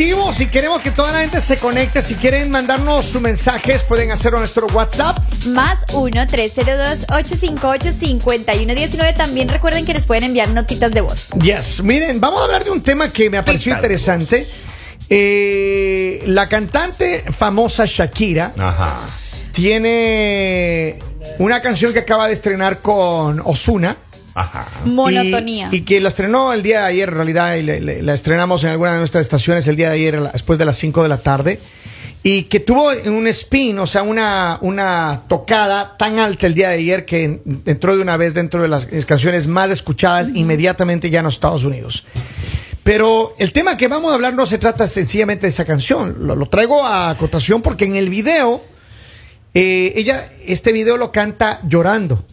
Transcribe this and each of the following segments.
y queremos que toda la gente se conecte. Si quieren mandarnos sus mensajes, pueden hacerlo a nuestro WhatsApp. Más 1-302-858-5119. También recuerden que les pueden enviar notitas de voz. Yes, miren, vamos a hablar de un tema que me Notita de interesante. Eh, la cantante famosa Shakira Ajá. tiene una canción que acaba de estrenar con Osuna. Ajá. Monotonía. Y, y que la estrenó el día de ayer, en realidad, y le- le- la estrenamos en alguna de nuestras estaciones el día de ayer, después de las 5 de la tarde. Y que tuvo un spin, o sea, una, una tocada tan alta el día de ayer que entró de una vez dentro de las canciones más escuchadas inmediatamente ya en los Estados Unidos. Pero el tema que vamos a hablar no se trata sencillamente de esa canción. Lo, lo traigo a acotación porque en el video, eh, ella, este video lo canta llorando,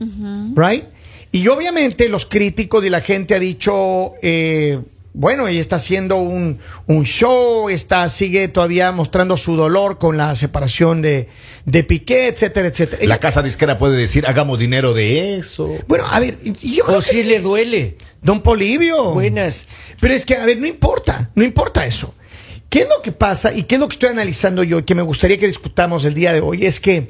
¿right? Y obviamente los críticos y la gente ha dicho, eh, bueno, ella está haciendo un, un show, está, sigue todavía mostrando su dolor con la separación de, de Piqué, etcétera, etcétera. La casa disquera puede decir, hagamos dinero de eso. bueno, a ver, yo creo O si que- le duele. Don Polivio. Buenas. Pero es que, a ver, no importa, no importa eso. ¿Qué es lo que pasa y qué es lo que estoy analizando yo y que me gustaría que discutamos el día de hoy? Es que,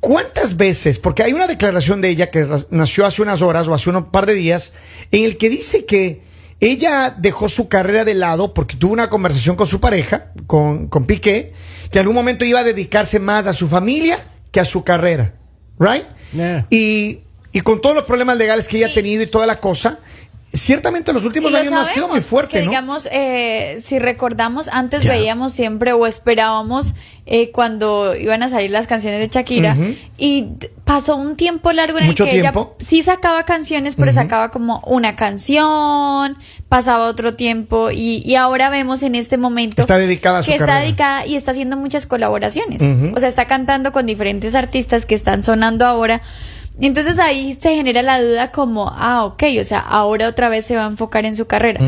¿cuántas veces? Porque hay una declaración de ella que nació hace unas horas o hace un par de días, en el que dice que ella dejó su carrera de lado porque tuvo una conversación con su pareja, con, con Piqué, que en algún momento iba a dedicarse más a su familia que a su carrera. ¿Right? Yeah. Y, y con todos los problemas legales que ella ha tenido y toda la cosa, ciertamente en los últimos años no ha sido muy fuerte, que ¿no? digamos, eh, si recordamos, antes Ya. veíamos siempre o esperábamos eh, cuando iban a salir las canciones de Shakira y pasó un tiempo largo en Mucho el que tiempo. ella sí sacaba canciones, pero sacaba como una canción, pasaba otro tiempo y, y ahora vemos en este momento Está dedicada a su que está dedicada y está haciendo muchas colaboraciones. O sea, está cantando con diferentes artistas que están sonando ahora. Y Entonces ahí se genera la duda como, ah, ok, o sea, ahora otra vez se va a enfocar en su carrera.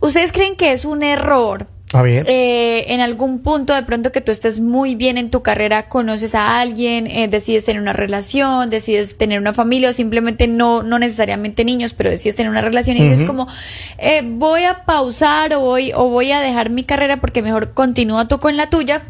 ¿Ustedes creen que es un error? A ver. eh, en algún punto de pronto que tú estés muy bien en tu carrera, conoces a alguien, eh, decides tener una relación, decides tener una familia o simplemente no, no necesariamente niños, pero decides tener una relación y dices Ujú. como, eh, voy a pausar o voy, o voy a dejar mi carrera porque mejor continúa tú con la tuya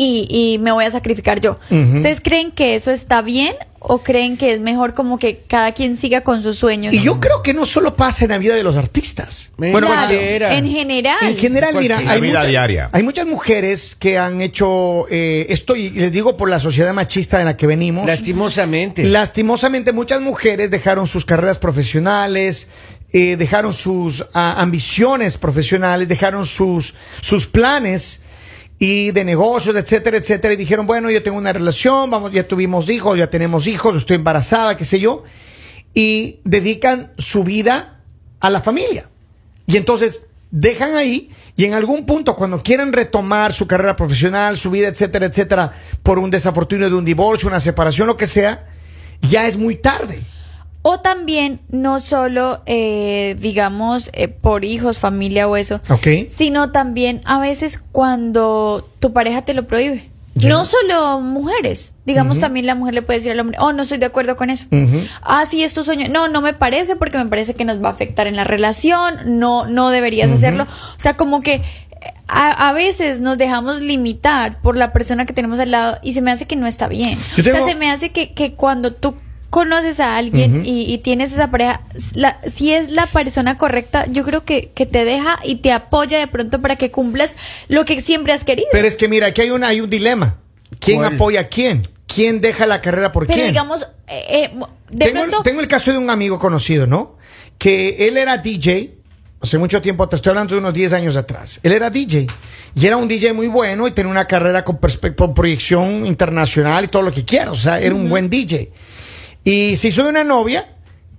y, y me voy a sacrificar yo. ¿Ustedes creen que eso está bien o creen que es mejor como que cada quien siga con sus sueños? Y yo creo que no solo pasa en la vida de los artistas. En Bueno, Claro, en general. En general, mira, hay vida muchas, diaria. hay muchas mujeres que han hecho eh, esto, y les digo por la sociedad machista en la que venimos. Lastimosamente. Lastimosamente, muchas mujeres dejaron sus carreras profesionales, eh, dejaron sus ah, ambiciones profesionales, dejaron sus, sus planes y de negocios, etcétera, etcétera, y dijeron, bueno, yo tengo una relación, vamos, ya tuvimos hijos, ya tenemos hijos, estoy embarazada, qué sé yo, y dedican su vida a la familia. Y entonces dejan ahí y en algún punto cuando quieran retomar su carrera profesional, su vida, etcétera, etcétera, por un desafortunio de un divorcio, una separación, lo que sea, ya es muy tarde. O también, no solo, eh, digamos, eh, por hijos, familia o eso, Ok. sino también a veces cuando tu pareja te lo prohíbe. No solo mujeres, digamos también la mujer le puede decir al hombre, oh, no estoy de acuerdo con eso. Ah, sí, es tu sueño. No, no me parece porque me parece que nos va a afectar en la relación, no, no deberías hacerlo. O sea, como que eh, a, a veces nos dejamos limitar por la persona que tenemos al lado y se me hace que no está bien. O sea, se me hace que, que cuando tú conoces a alguien y, y tienes esa pareja, la- si es la persona correcta, yo creo que, que te deja y te apoya de pronto para que cumplas lo que siempre has querido. Pero es que mira, aquí hay, una, hay un dilema. ¿Quién ¿Cuál? apoya a quién? ¿Quién deja la carrera por Pero quién? digamos, eh, eh, de tengo, pronto... tengo el caso de un amigo conocido, ¿no? Que él era DJ hace mucho tiempo, te estoy hablando de unos 10 años atrás. Él era DJ y era un DJ muy bueno y tenía una carrera con, con proyección internacional y todo lo que quieras. O sea, era un buen DJ. Y se hizo de una novia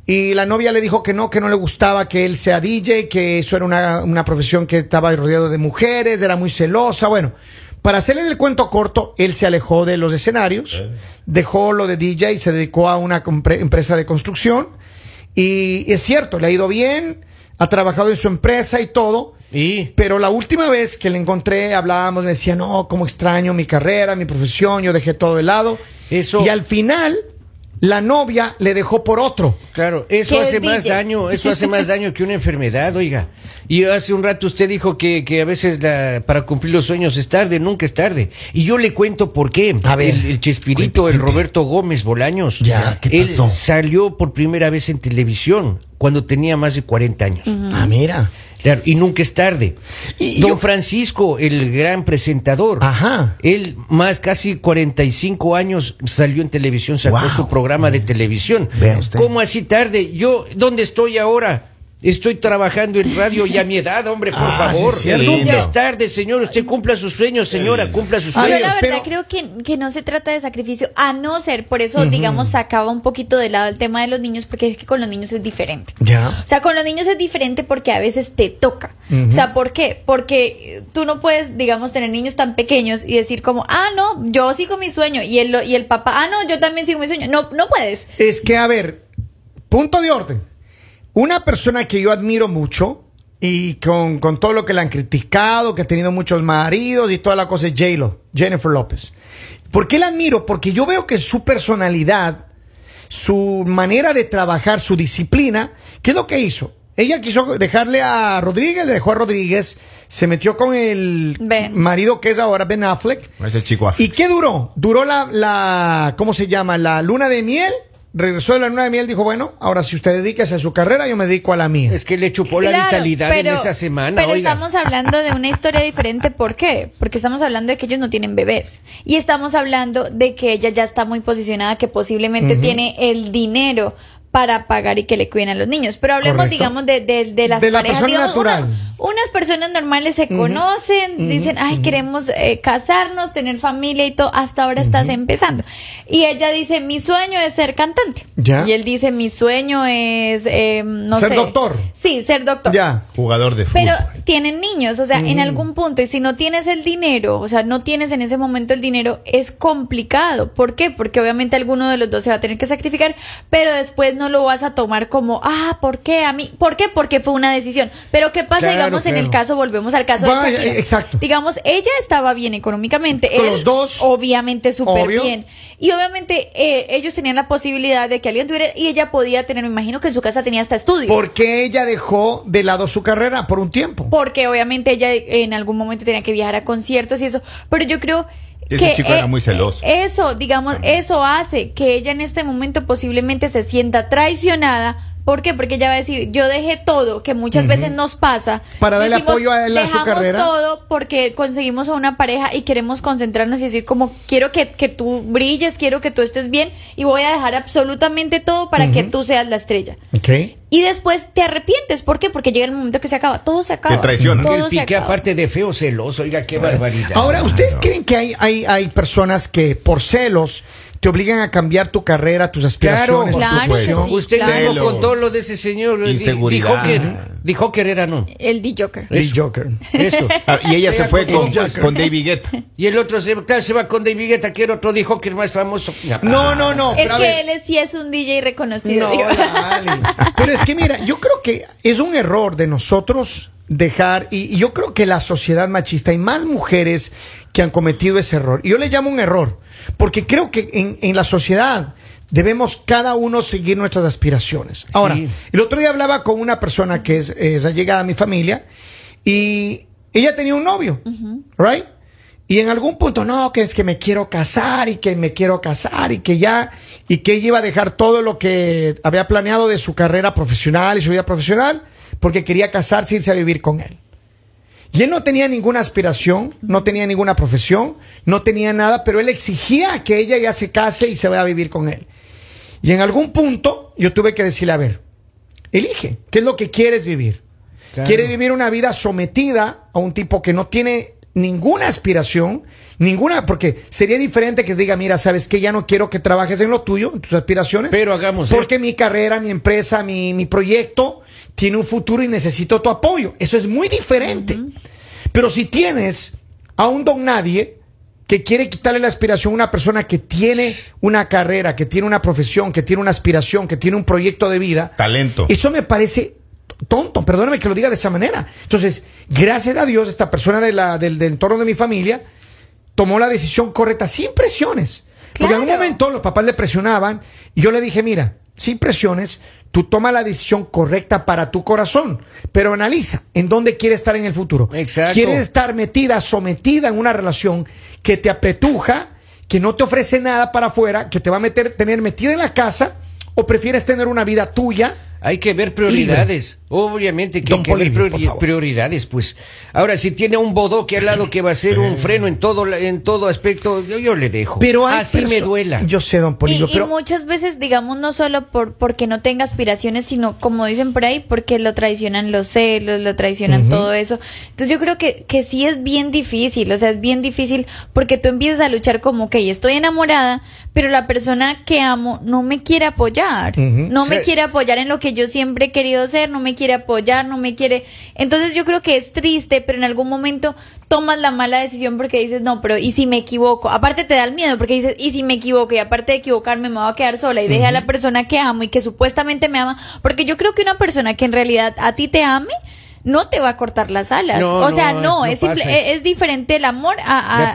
y la novia le dijo que no, que no le gustaba que él sea DJ, que eso era una, una profesión que estaba rodeado de mujeres, era muy celosa. Bueno, para hacerle el cuento corto, él se alejó de los escenarios, dejó lo de DJ y se dedicó a una empresa de construcción. Y es cierto, le ha ido bien, ha trabajado en su empresa y todo. Y Pero la última vez que le encontré, hablábamos, me decía, no, cómo extraño mi carrera, mi profesión, yo dejé todo de lado. Eso- Y al final la novia le dejó por otro. Claro, eso ¿Qué hace más daño, eso hace más daño que una enfermedad, oiga. Y hace un rato usted dijo que, que a veces la- para cumplir los sueños es tarde, nunca es tarde. Y yo le cuento por qué. A ver. el, el Chespirito, Cuente, el. Roberto Gómez Bolaños, Ya, ¿qué él pasó? salió por primera vez en televisión cuando tenía más de 40 años. Ah, mira. Claro, y nunca es tarde. Y Don yo- Francisco, el gran presentador. Ajá. Él, más casi 45 años, salió en televisión, sacó Wow. su programa de televisión. Vea usted. ¿Cómo así tarde? Yo, ¿dónde estoy ahora? Estoy trabajando en radio y a mi edad, hombre, por Ah, favor. sí, cierto. es tarde, señor. Usted cumpla sus sueños, señora, cumpla sus A Yo sueños. la verdad pero- creo que, que no se trata de sacrificio, a no ser, por eso, digamos, sacaba un poquito de lado el tema de los niños, porque es que con los niños es diferente. Ya. O sea, con los niños es diferente porque a veces te toca. O sea, ¿por qué? Porque tú no puedes, digamos, tener niños tan pequeños y decir como, ah, no, yo sigo mi sueño. Y el, y el papá, ah, no, yo también sigo mi sueño. No, no puedes. Es que, a ver, punto de orden. Una persona que yo admiro mucho y con, con todo lo que le han criticado, que ha tenido muchos maridos y toda la cosa es J-Lo, Jennifer López. ¿Por qué la admiro? Porque yo veo que su personalidad, su manera de trabajar, su disciplina, ¿qué es lo que hizo? Ella quiso dejarle a Rodríguez, le dejó a Rodríguez, se metió con el Ben. marido que es ahora Ben Affleck. Ese chico ¿Y Affleck. qué duró? Duró la, la, ¿cómo se llama? La luna de miel. Regresó de la luna de miel, dijo, bueno, ahora si usted dedica a su carrera, yo me dedico a la mía. Es que le chupó la vitalidad pero- en esa semana, Pero oiga. estamos hablando de una historia diferente. ¿Por qué? Porque estamos hablando de que ellos no tienen bebés. Y estamos hablando de que ella ya está muy posicionada, que posiblemente tiene el dinero para pagar y que le cuiden a los niños. Pero hablemos, Correcto. digamos, de, de, de las De la parejas. persona digamos, natural. Unas personas normales se conocen, dicen, ay, queremos eh, casarnos, tener familia y todo. Hasta ahora estás empezando. Y ella dice, mi sueño es ser cantante. Ya. Y él dice, mi sueño es, eh, no Ser sé. doctor. Sí, ser doctor. Ya. Jugador de fútbol. Pero tienen niños, o sea, en algún punto, y si no tienes el dinero, o sea, no tienes en ese momento el dinero, es complicado. ¿Por qué? Porque obviamente alguno de los dos se va a tener que sacrificar, pero después no lo vas a tomar como, ah, ¿por qué a mí? ¿Por qué? Porque fue una decisión. Pero ¿qué pasa, Claro, digamos, en el caso, volvemos al caso Vaya, de Shakira? eh, exacto. Digamos, ella estaba bien económicamente. Con él, los dos. Obviamente súper bien. Y obviamente eh, ellos tenían la posibilidad de que alguien tuviera, y ella podía tener, me imagino que en su casa tenía hasta estudio. ¿Por qué ella dejó de lado su carrera por un tiempo? porque obviamente ella en algún momento tenía que viajar a conciertos y eso, pero yo creo Ese que chico era muy celoso. eh, Eso, digamos, eso hace que ella en este momento posiblemente se sienta traicionada. ¿Por qué? Porque ella va a decir, yo dejé todo, que muchas veces nos pasa. Para darle apoyo a él a su dejamos carrera. todo porque conseguimos a una pareja y queremos concentrarnos y decir como, quiero que, que tú brilles, quiero que tú estés bien y voy a dejar absolutamente todo para que tú seas la estrella. Ok. Y después te arrepientes. ¿Por qué? Porque llega el momento que se acaba. Todo se acaba. Te traicionan. Todo el se pique, acaba. aparte de feo, celoso, oiga, qué barbaridad. Ahora, ¿ustedes creen que hay, hay, hay personas que por celos te obligan a cambiar tu carrera, tus aspiraciones, tu Claro que profesión? sí. Usted claro. mismo contó lo de ese señor. Inseguridad. Dijo que, dijo que era no. El D-Joker. El Eso. Joker. Eso. Ah, y ella se fue con, Joker. con David Guetta. Y el otro se, claro, se va con David Guetta, que el otro dijo que es más famoso. No, no, no. Es que ver. él sí es un DJ reconocido. No. Pero es que mira, yo creo que es un error de nosotros dejar, y, y yo creo que la sociedad machista, hay más mujeres que han cometido ese error. Y yo le llamo un error, porque creo que en, en la sociedad debemos cada uno seguir nuestras aspiraciones. Ahora, Sí. el otro día hablaba con una persona que es, es allegada a mi familia, y ella tenía un novio, ¿right? Y en algún punto, no, que es que me quiero casar y que me quiero casar y que ya, y que ella iba a dejar todo lo que había planeado de su carrera profesional y su vida profesional porque quería casarse y irse a vivir con él. Y él no tenía ninguna aspiración, no tenía ninguna profesión, no tenía nada, pero él exigía que ella ya se case y se vaya a vivir con él. Y en algún punto yo tuve que decirle, a ver, elige, ¿qué es lo que quieres vivir? Claro. ¿Quieres vivir una vida sometida a un tipo que no tiene ninguna aspiración? Ninguna, porque sería diferente que diga, mira, sabes que ya no quiero que trabajes en lo tuyo, en tus aspiraciones. Pero hagamos Porque mi carrera, mi empresa, mi, mi proyecto tiene un futuro y necesito tu apoyo. Eso es muy diferente. Pero si tienes a un don nadie que quiere quitarle la aspiración a una persona que tiene una carrera, que tiene una profesión, que tiene una aspiración, que tiene un proyecto de vida, Talento. eso me parece tonto, perdóname que lo diga de esa manera. Entonces, gracias a Dios, esta persona de la- del, del entorno de mi familia tomó la decisión correcta, sin presiones. Porque en un momento los papás le presionaban y yo le dije, mira, sin presiones, tú toma la decisión correcta para tu corazón, pero analiza en dónde quieres estar en el futuro. Exacto. ¿Quieres estar metida, sometida en una relación que te apretuja, que no te ofrece nada para afuera, que te va a meter, tener metida en la casa, o prefieres tener una vida tuya? Hay que ver prioridades. Obviamente que hay que priori- prioridades, pues. Ahora, si tiene un bodoque al lado que va a ser un freno en todo, la- en todo aspecto, yo, yo le dejo. Pero Así me duela. Yo sé, don Y, Polibio, y pero muchas veces, digamos, no solo por porque no tenga aspiraciones, sino como dicen por ahí, porque lo traicionan los celos, lo traicionan todo eso. Entonces yo creo que, que sí es bien difícil, o sea, es bien difícil porque tú empiezas a luchar como, ok, estoy enamorada, pero la persona que amo no me quiere apoyar, no me quiere apoyar en lo que yo siempre he querido ser, no me quiere apoyar, no me quiere... Entonces yo creo que es triste, pero en algún momento tomas la mala decisión porque dices, no, pero ¿y si me equivoco? Aparte te da el miedo porque dices, ¿y si me equivoco? Y aparte de equivocarme me voy a quedar sola y deje a la persona que amo y que supuestamente me ama. Porque yo creo que una persona que en realidad a ti te ame, no te va a cortar las alas. No, o sea, no, no, es- simple- pasa. es, es diferente el amor a, a-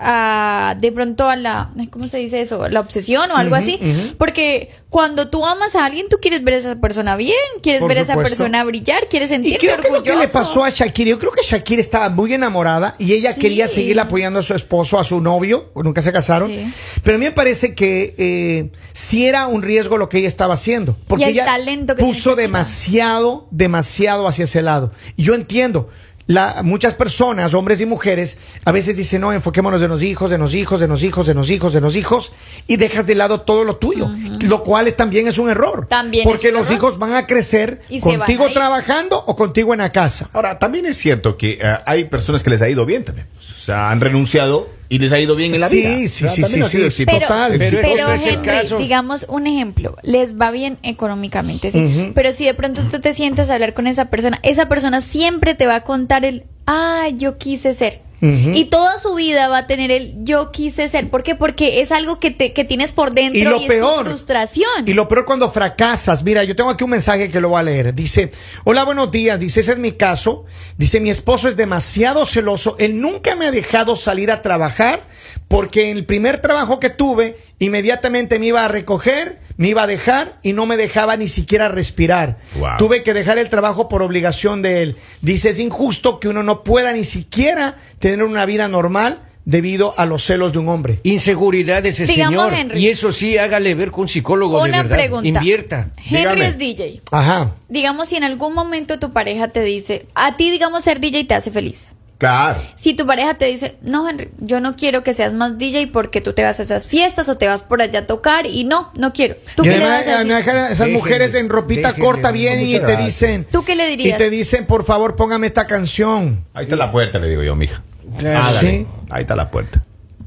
a- a- de pronto a la, ¿cómo se dice eso? La obsesión o algo así. Porque cuando tú amas a alguien, tú quieres ver a esa persona bien, quieres Por ver a esa persona brillar, quieres Y sentirte creo que lo que le orgulloso. pasó a Shakira, yo creo que Shakira estaba muy enamorada y ella Sí. quería seguir apoyando a su esposo, a su novio, nunca se casaron. Sí. Pero a mí me parece que eh, sí era un riesgo lo que ella estaba haciendo. Porque Y el ella talento que puso demasiado, demasiado hacia ese lado. Y yo entiendo. La, muchas personas, hombres y mujeres, a veces dicen, no, enfoquémonos en los hijos, en los hijos, en los hijos, en los hijos, en los hijos, y dejas de lado todo lo tuyo, lo cual es- también es un error. También porque es un los error. hijos van a crecer Y contigo trabajando o contigo en la casa. Ahora, también es cierto que eh, hay personas que les ha ido bien también. O sea, han renunciado y les ha ido bien en la Sí, vida. sí, sí, sí, sí. exitoso. Pero, Total, pero, pero ese es el Henry, caso. digamos un ejemplo, les va bien económicamente, sí, pero si de pronto tú te sientes a hablar con esa persona, esa persona siempre te va a contar el, ah, yo quise ser. Y toda su vida va a tener el yo quise ser. ¿Por qué? Porque es algo que, te, que tienes por dentro Y y, lo es tu peor. frustración. Y lo peor cuando fracasas. Mira, yo tengo aquí un mensaje que lo voy a leer. Dice, hola, buenos días. Dice, ese es mi caso. Dice, mi esposo es demasiado celoso. Él nunca me ha dejado salir a trabajar porque en el primer trabajo que tuve, inmediatamente me iba a recoger, me iba a dejar y no me dejaba ni siquiera respirar. Wow. Tuve que dejar el trabajo por obligación de él. Dice, es injusto que uno no pueda ni siquiera tener una vida normal debido a los celos de un hombre. Inseguridad ese Digamos, señor. Henry. Y eso sí, hágale ver con un psicólogo de Una verdad. pregunta. Invierta. Henry Dígame. es DJ. Ajá. Digamos, si en algún momento tu pareja te dice, a ti, digamos, ser DJ te hace feliz. Claro. Si tu pareja te dice, no, Henry, yo no quiero que seas más DJ porque tú te vas a esas fiestas o te vas por allá a tocar y no, no quiero. ¿Tú Y qué le vas a decir? esas mujeres en ropita corta vienen y te dicen. ¿Tú qué le dirías? Y te dicen, por favor, póngame esta canción. Ahí está la puerta, le digo yo, mija. Claro. Hágale. Sí. Ahí está la puerta.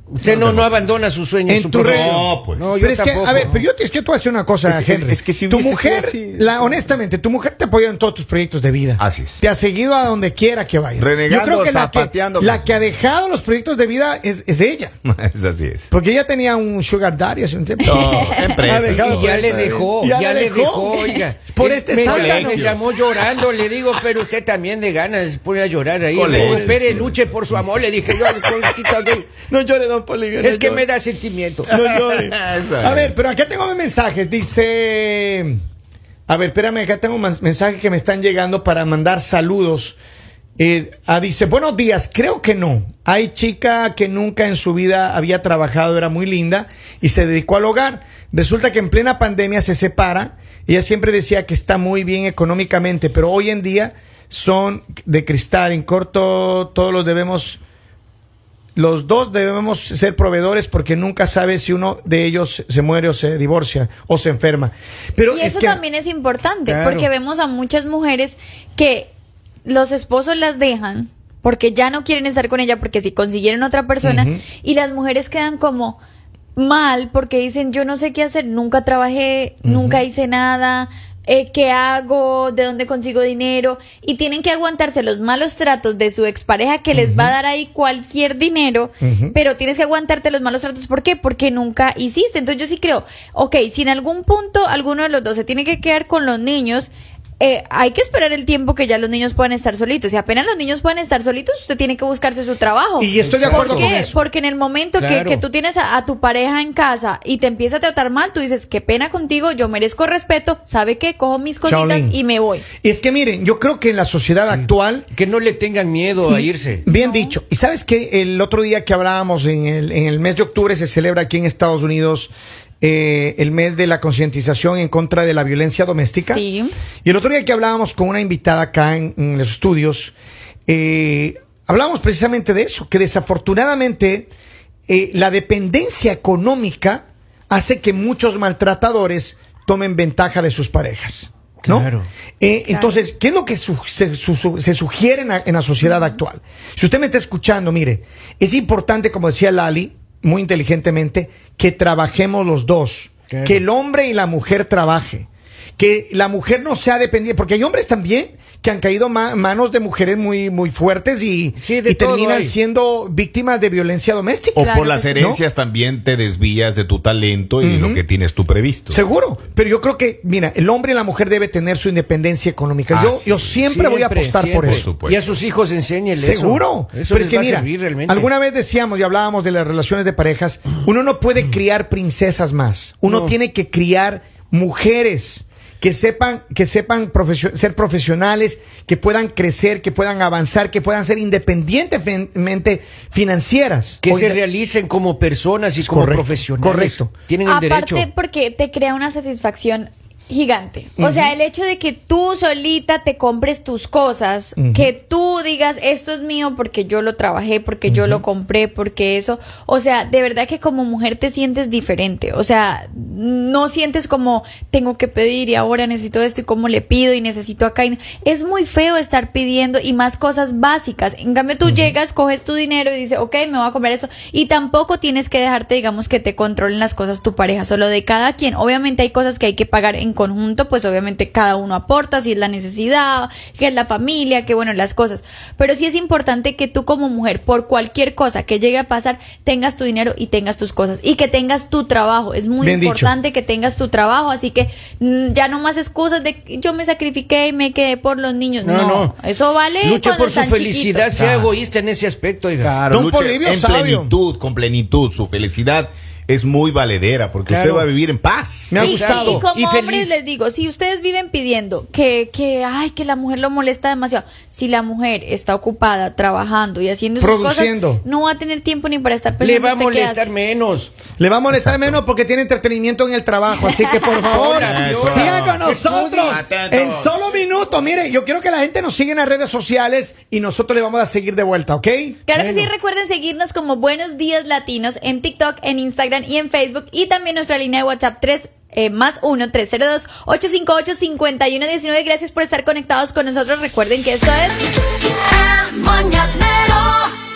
Usted no, no abandona sus sueños, En su tu. No, pues. No, yo pero es que, a ver, pero yo te, es que tú haces una cosa, Es- Henry. es que si tu mujer, así- la, honestamente, tu mujer te apoya en todos tus proyectos de vida. Así es. Te ha seguido a donde quiera que vayas. Renegando, yo creo que la, que zapateando, la que ha dejado los proyectos de vida es, es ella. es así es. Porque ella tenía un sugar daddy hace un tiempo. No, empresa. Ha dejado Y ya le dejó, ya, le dejó, oiga. Por este me, me llamó llorando, le digo, pero usted también de ganas se pone a llorar ahí. Espere, luche por su amor, le dije yo, No llore, don es que llore. me da sentimiento. No llore. Eso A ver, pero acá tengo mis mensajes. Dice. A ver, espérame, acá tengo más mensajes que me están llegando para mandar saludos. Eh, ah, dice, buenos días, creo que no. Hay chica que nunca en su vida había trabajado, era muy linda y se dedicó al hogar. Resulta que en plena pandemia se separa. Ella siempre decía que está muy bien económicamente, pero hoy en día son de cristal. En corto, todos los debemos los dos debemos ser proveedores porque nunca sabes si uno de ellos se muere o se divorcia o se enferma. Pero y es eso que también es importante, Claro. porque vemos a muchas mujeres que los esposos las dejan porque ya no quieren estar con ella porque si consiguieron otra persona y las mujeres quedan como mal porque dicen yo no sé qué hacer, nunca trabajé, nunca hice nada, eh, ¿qué hago? ¿De dónde consigo dinero? Y tienen que aguantarse los malos tratos de su expareja que les va a dar ahí cualquier dinero, pero tienes que aguantarte los malos tratos. ¿Por qué? Porque nunca hiciste. Entonces yo sí creo, ok, si en algún punto alguno de los dos se tiene que quedar con los niños, eh, hay que esperar el tiempo que ya los niños puedan estar solitos. Y apenas los niños pueden estar solitos, usted tiene que buscarse su trabajo. Y estoy de acuerdo ¿Por con qué? eso. Porque en el momento que, Claro. que tú tienes a, a tu pareja en casa y te empieza a tratar mal, tú dices, qué pena contigo, yo merezco respeto, ¿sabe qué? Cojo mis cositas y me voy. Y es que miren, yo creo que en la sociedad actual Que no le tengan miedo a irse. Bien dicho. Y sabes que el otro día que hablábamos en el, en el mes de octubre se celebra aquí en Estados Unidos eh, el mes de la concientización en contra de la violencia doméstica. Sí. Y el otro día que hablábamos con una invitada acá en, en los estudios, eh, hablábamos precisamente de eso, que desafortunadamente eh, la dependencia económica hace que muchos maltratadores tomen ventaja de sus parejas. ¿no? Claro. Eh, Claro. Entonces, ¿qué es lo que su- se, su- su- se sugiere en la, en la sociedad actual? Si usted me está escuchando, mire, es importante, como decía Lali, muy inteligentemente, que trabajemos los dos. Que el hombre y la mujer trabaje. Que la mujer no sea dependiente, porque hay hombres también que han caído ma- manos de mujeres muy, muy fuertes y, Sí, terminan hay. siendo víctimas de violencia doméstica. O Claro por las sí. herencias también te desvías de tu talento y lo que tienes tú previsto. Seguro, pero yo creo que, mira, el hombre y la mujer debe tener su independencia económica. Ah, yo, sí. yo siempre, voy a apostar por eso. supuesto. Y a sus hijos enséñenle. Seguro. Eso Pero les es que va mira, servir realmente. alguna vez decíamos y hablábamos de las relaciones de parejas, uno no puede criar princesas más. Uno No. tiene que criar mujeres que sepan que sepan profesio- ser profesionales, que puedan crecer, que puedan avanzar, que puedan ser independientemente financieras. Que se realicen como personas y como Correcto, profesionales. correcto. Tienen el Aparte, derecho. porque te crea una satisfacción gigante. O sea, el hecho de que tú solita te compres tus cosas, que tú digas, esto es mío porque yo lo trabajé, porque yo lo compré, porque eso, o sea, de verdad que como mujer te sientes diferente. O sea, no sientes como tengo que pedir y ahora necesito esto y cómo le pido y necesito acá. Es muy feo estar pidiendo y más cosas básicas. En cambio, tú llegas, coges tu dinero y dices, ok, me voy a comprar esto. Y tampoco tienes que dejarte, digamos, que te controlen las cosas tu pareja, solo de cada quien. Obviamente hay cosas que hay que pagar en conjunto, pues obviamente cada uno aporta, si es la necesidad, que es la familia, que bueno, las cosas. Pero sí es importante que tú como mujer, por cualquier cosa que llegue a pasar, tengas tu dinero y tengas tus cosas. Y que tengas tu trabajo. Es muy Bien dicho. importante que tengas tu trabajo, así que mm, ya no más excusas de que yo me sacrifiqué y me quedé por los niños. No, No, no. eso vale. Cuando por su felicidad, chiquitos. sea egoísta en ese aspecto, oiga. Claro, Don luche en sabio. plenitud, con plenitud. Su felicidad es muy valedera porque Claro. usted va a vivir en paz. Me ha Y- gustado. Y, y como Y feliz. hombres les digo, si ustedes viven pidiendo que, que, ay, que la mujer lo molesta demasiado, si la mujer está ocupada trabajando y haciendo sus Produciendo. cosas, no va a tener tiempo ni para estar Le pensando va a molestar menos. Le va a molestar menos porque tiene entretenimiento en el trabajo. Así que por favor, sigan con nosotros. En solo minutos, mire, yo quiero que la gente nos siga en las redes sociales y nosotros le vamos a seguir de vuelta, ¿ok? Claro que sí, recuerden seguirnos como Buenos Días Latinos en TikTok, en Instagram y en Facebook. Y también nuestra línea de WhatsApp 3 eh, más 1 302 858 5119 Gracias por estar conectados con nosotros. Recuerden que esto es El mañanero